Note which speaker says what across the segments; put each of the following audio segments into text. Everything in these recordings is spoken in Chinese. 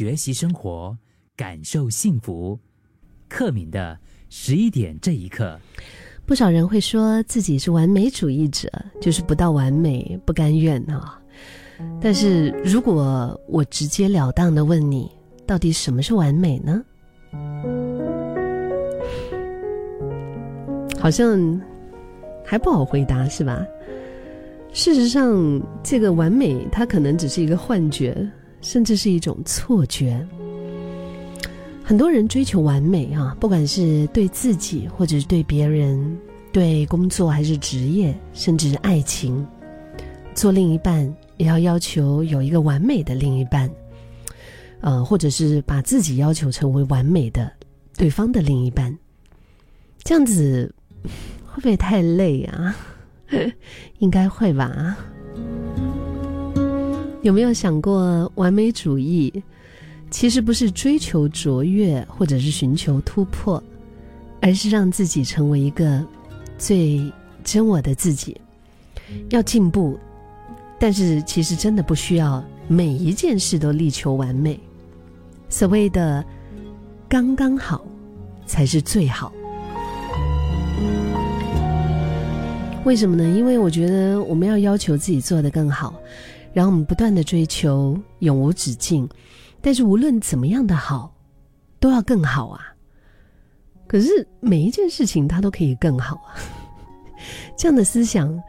Speaker 1: 学习生活，感受幸福。克敏的十一点这一刻，
Speaker 2: 不少人会说自己是完美主义者，就是不到完美不甘愿啊。但是如果我直截了当的问你，到底什么是完美呢？好像还不好回答，是吧？事实上，这个完美它可能只是一个幻觉，甚至是一种错觉。很多人追求完美啊，不管是对自己，或者是对别人，对工作还是职业，甚至是爱情，做另一半也要要求有一个完美的另一半，呃，或者是把自己要求成为完美的对方的另一半，这样子会不会太累啊？应该会吧？有没有想过完美主义？其实不是追求卓越，或者是寻求突破，而是让自己成为一个最真我的自己。要进步，但是其实真的不需要每一件事都力求完美。所谓的刚刚好，才是最好。为什么呢？因为我觉得我们要要求自己做得更好，然后我们不断的追求永无止境。但是无论怎么样的好，都要更好啊！可是每一件事情它都可以更好啊！这样的思想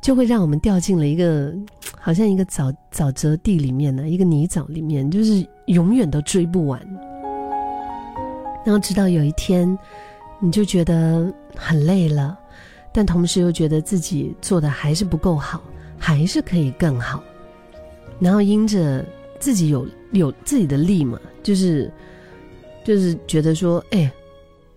Speaker 2: 就会让我们掉进了一个好像一个沼沼泽地里面呢，一个泥沼里面，就是永远都追不完。然后直到有一天，你就觉得很累了，但同时又觉得自己做的还是不够好，还是可以更好。然后因着自己有。有自己的力嘛，就是，就是觉得说，哎，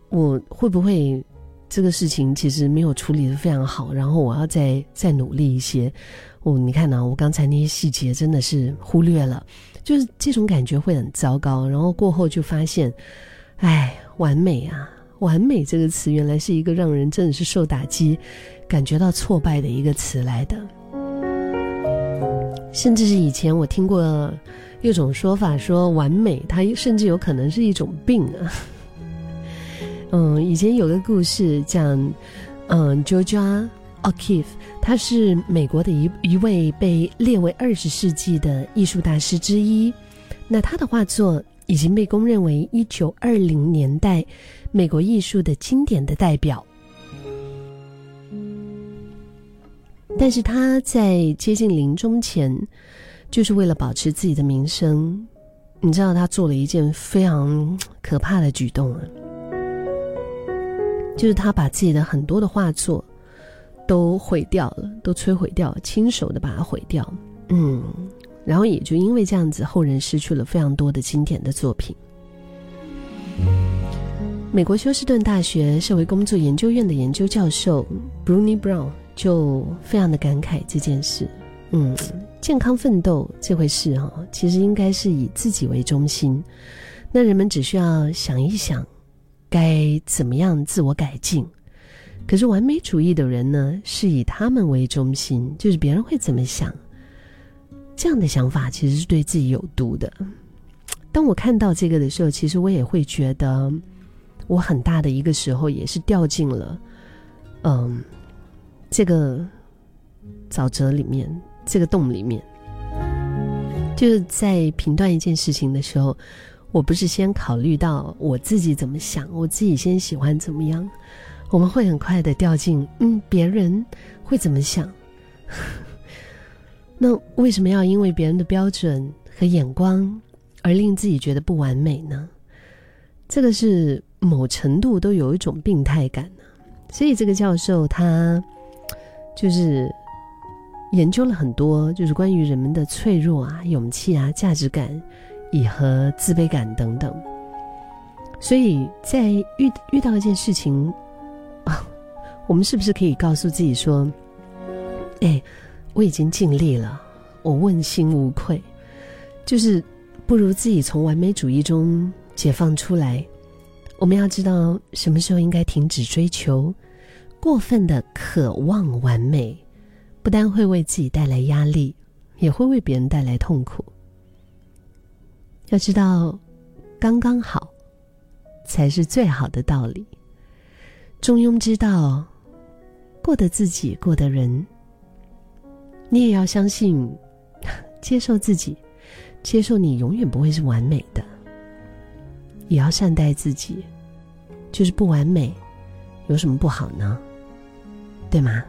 Speaker 2: 我会不会这个事情其实没有处理的非常好，然后我要再再努力一些。哦，你看呢，我刚才那些细节真的是忽略了，就是这种感觉会很糟糕。然后过后就发现，哎，完美啊，完美这个词原来是一个让人真的是受打击、感觉到挫败的一个词来的，甚至是以前我听过。一种说法说完美，它甚至有可能是一种病啊。嗯，以前有个故事讲，嗯，Georgia O'Keeffe，他是美国的一一位被列为二十世纪的艺术大师之一。那他的画作已经被公认为一九二零年代美国艺术的经典的代表。但是他在接近临终前。就是为了保持自己的名声，你知道他做了一件非常 可怕的举动啊，就是他把自己的很多的画作都毁掉了，都摧毁掉，亲手的把它毁掉。嗯，然后也就因为这样子，后人失去了非常多的经典的作品。美国休斯顿大学社会工作研究院的研究教授 Bruni Brown 就非常的感慨这件事。嗯。健康奋斗这回事哈，其实应该是以自己为中心。那人们只需要想一想，该怎么样自我改进。可是完美主义的人呢，是以他们为中心，就是别人会怎么想。这样的想法其实是对自己有毒的。当我看到这个的时候，其实我也会觉得，我很大的一个时候也是掉进了，嗯，这个沼泽里面。这个洞里面，就是在评断一件事情的时候，我不是先考虑到我自己怎么想，我自己先喜欢怎么样，我们会很快的掉进嗯，别人会怎么想？那为什么要因为别人的标准和眼光而令自己觉得不完美呢？这个是某程度都有一种病态感呢。所以这个教授他就是。研究了很多，就是关于人们的脆弱啊、勇气啊、价值感，以和自卑感等等。所以在遇遇到一件事情啊，我们是不是可以告诉自己说：“哎，我已经尽力了，我问心无愧。”就是不如自己从完美主义中解放出来。我们要知道什么时候应该停止追求，过分的渴望完美。不单会为自己带来压力，也会为别人带来痛苦。要知道，刚刚好才是最好的道理。中庸之道，过得自己，过得人。你也要相信，接受自己，接受你永远不会是完美的，也要善待自己。就是不完美，有什么不好呢？对吗？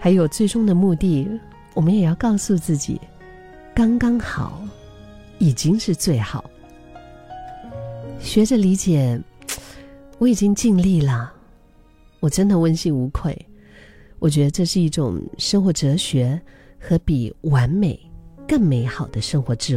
Speaker 2: 还有最终的目的，我们也要告诉自己，刚刚好，已经是最好。学着理解，我已经尽力了，我真的问心无愧。我觉得这是一种生活哲学和比完美更美好的生活智慧。